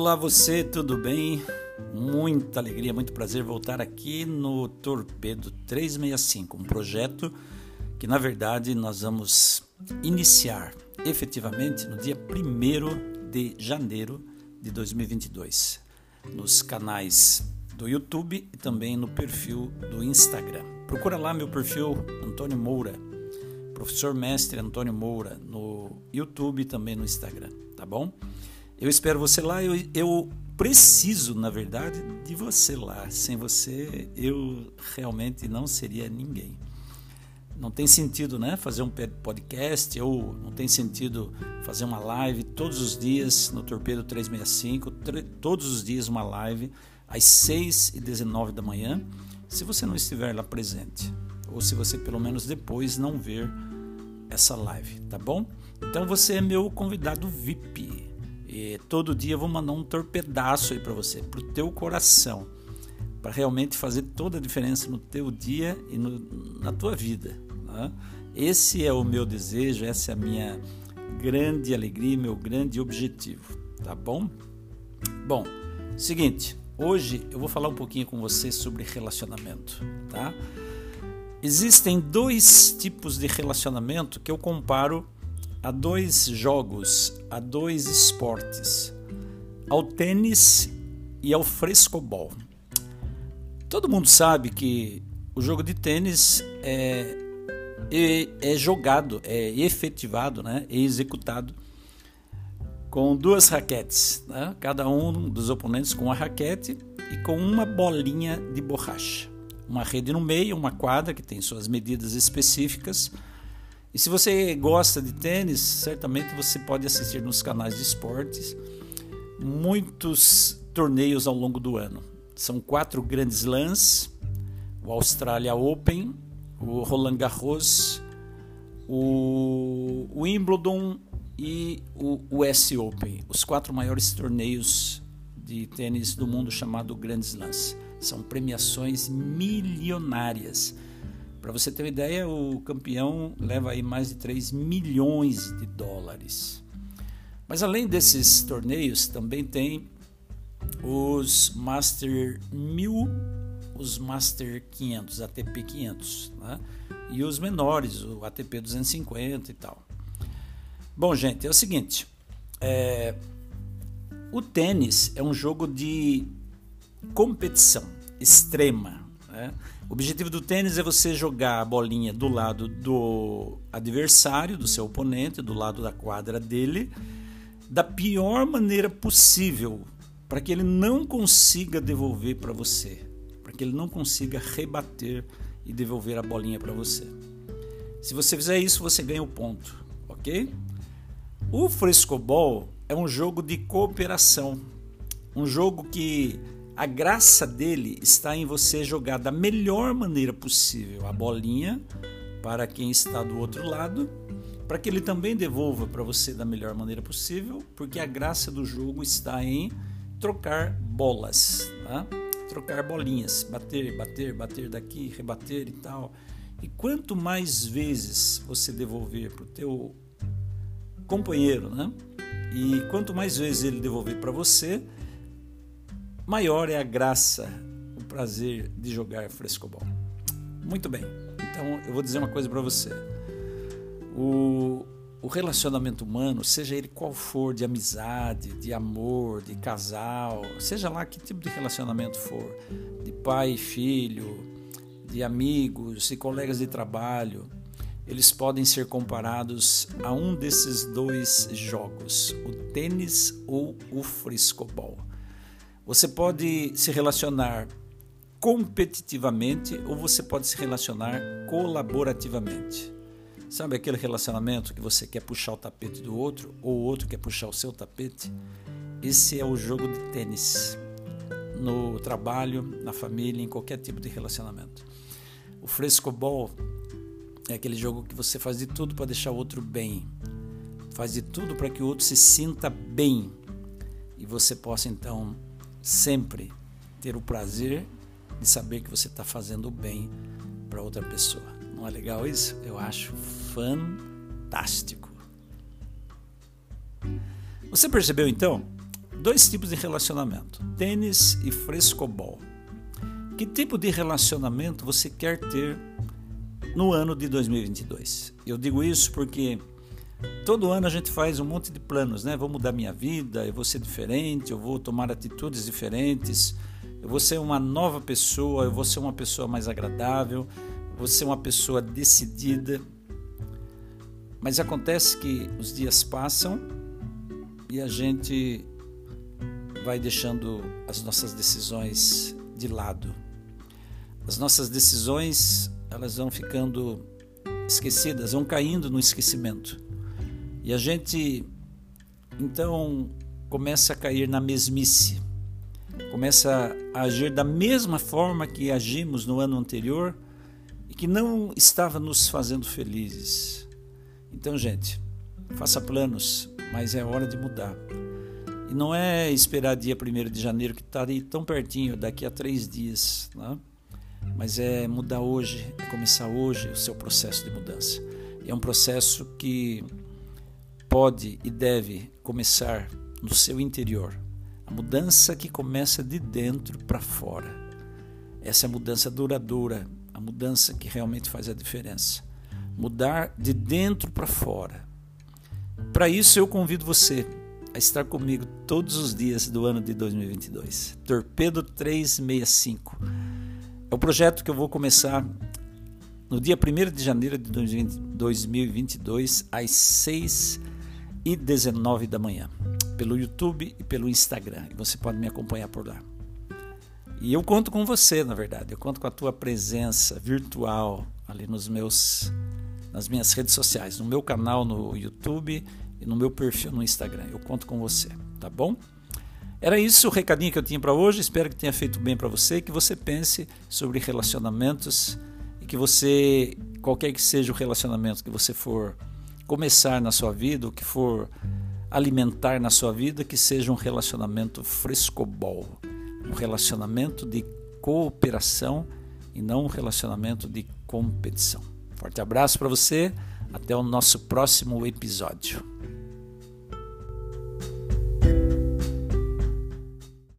Olá você, tudo bem? Muita alegria, muito prazer voltar aqui no Torpedo 365, um projeto que na verdade nós vamos iniciar efetivamente no dia 1 de janeiro de 2022, nos canais do YouTube e também no perfil do Instagram. Procura lá meu perfil Antônio Moura, professor mestre Antônio Moura, no YouTube e também no Instagram, tá bom? Eu espero você lá. Eu, eu preciso, na verdade, de você lá. Sem você, eu realmente não seria ninguém. Não tem sentido, né? Fazer um podcast ou não tem sentido fazer uma live todos os dias no Torpedo 365, todos os dias uma live às 6 e 19 da manhã, se você não estiver lá presente ou se você pelo menos depois não ver essa live, tá bom? Então você é meu convidado VIP. E todo dia eu vou mandar um torpedaço aí para você, pro teu coração, para realmente fazer toda a diferença no teu dia e no, na tua vida. Né? Esse é o meu desejo, essa é a minha grande alegria, meu grande objetivo, tá bom? Bom, seguinte, hoje eu vou falar um pouquinho com você sobre relacionamento, tá? Existem dois tipos de relacionamento que eu comparo a dois jogos, a dois esportes, ao tênis e ao frescobol. Todo mundo sabe que o jogo de tênis é, é, é jogado, é efetivado, né, é executado com duas raquetes, né? cada um dos oponentes com uma raquete e com uma bolinha de borracha. Uma rede no meio, uma quadra que tem suas medidas específicas e se você gosta de tênis, certamente você pode assistir nos canais de esportes muitos torneios ao longo do ano. São quatro grandes lãs: o Australia Open, o Roland Garros, o Wimbledon e o US Open, os quatro maiores torneios de tênis do mundo chamado Grandes Lãs. São premiações milionárias. Para você ter uma ideia, o campeão leva aí mais de 3 milhões de dólares. Mas além desses torneios, também tem os Master 1000, os Master 500, ATP 500, né? e os menores, o ATP 250 e tal. Bom, gente, é o seguinte: é, o tênis é um jogo de competição extrema. Né? O objetivo do tênis é você jogar a bolinha do lado do adversário, do seu oponente, do lado da quadra dele, da pior maneira possível, para que ele não consiga devolver para você, para que ele não consiga rebater e devolver a bolinha para você. Se você fizer isso, você ganha o ponto, ok? O frescobol é um jogo de cooperação, um jogo que a graça dele está em você jogar da melhor maneira possível a bolinha para quem está do outro lado, para que ele também devolva para você da melhor maneira possível, porque a graça do jogo está em trocar bolas, tá? trocar bolinhas, bater, bater, bater daqui, rebater e tal. E quanto mais vezes você devolver para o teu companheiro, né? E quanto mais vezes ele devolver para você, maior é a graça, o prazer de jogar frescobol. Muito bem, então eu vou dizer uma coisa para você. O, o relacionamento humano, seja ele qual for, de amizade, de amor, de casal, seja lá que tipo de relacionamento for, de pai e filho, de amigos e colegas de trabalho, eles podem ser comparados a um desses dois jogos, o tênis ou o frescobol. Você pode se relacionar competitivamente ou você pode se relacionar colaborativamente. Sabe aquele relacionamento que você quer puxar o tapete do outro ou o outro quer puxar o seu tapete? Esse é o jogo de tênis no trabalho, na família, em qualquer tipo de relacionamento. O frescobol é aquele jogo que você faz de tudo para deixar o outro bem, faz de tudo para que o outro se sinta bem e você possa então sempre ter o prazer de saber que você está fazendo bem para outra pessoa. Não é legal isso? Eu acho fantástico. Você percebeu então dois tipos de relacionamento: tênis e frescobol. Que tipo de relacionamento você quer ter no ano de 2022? Eu digo isso porque todo ano a gente faz um monte de planos, né? Vou mudar minha vida, eu vou ser diferente, eu vou tomar atitudes diferentes, eu vou ser uma nova pessoa, eu vou ser uma pessoa mais agradável, eu vou ser uma pessoa decidida. Mas acontece que os dias passam e a gente vai deixando as nossas decisões de lado. As nossas decisões, elas vão ficando esquecidas, vão caindo no esquecimento. E a gente então começa a cair na mesmice. Começa a agir da mesma forma que agimos no ano anterior e que não estava nos fazendo felizes. Então, gente, faça planos, mas é hora de mudar. E não é esperar dia 1 de janeiro, que está tão pertinho, daqui a três dias. Né? Mas é mudar hoje, é começar hoje o seu processo de mudança. É um processo que pode e deve começar no seu interior. A mudança que começa de dentro para fora. Essa é a mudança duradoura, a mudança que realmente faz a diferença. Mudar de dentro para fora. Para isso eu convido você a estar comigo todos os dias do ano de 2022. Torpedo 365. É o projeto que eu vou começar no dia 1 de janeiro de 2022, às 6 e 19 da manhã, pelo YouTube e pelo Instagram. E você pode me acompanhar por lá. E eu conto com você, na verdade. Eu conto com a tua presença virtual ali nos meus nas minhas redes sociais, no meu canal no YouTube e no meu perfil no Instagram. Eu conto com você, tá bom? Era isso o recadinho que eu tinha para hoje. Espero que tenha feito bem para você, que você pense sobre relacionamentos e que você, qualquer que seja o relacionamento que você for começar na sua vida, o que for alimentar na sua vida, que seja um relacionamento frescobol, um relacionamento de cooperação e não um relacionamento de competição. Forte abraço para você. Até o nosso próximo episódio.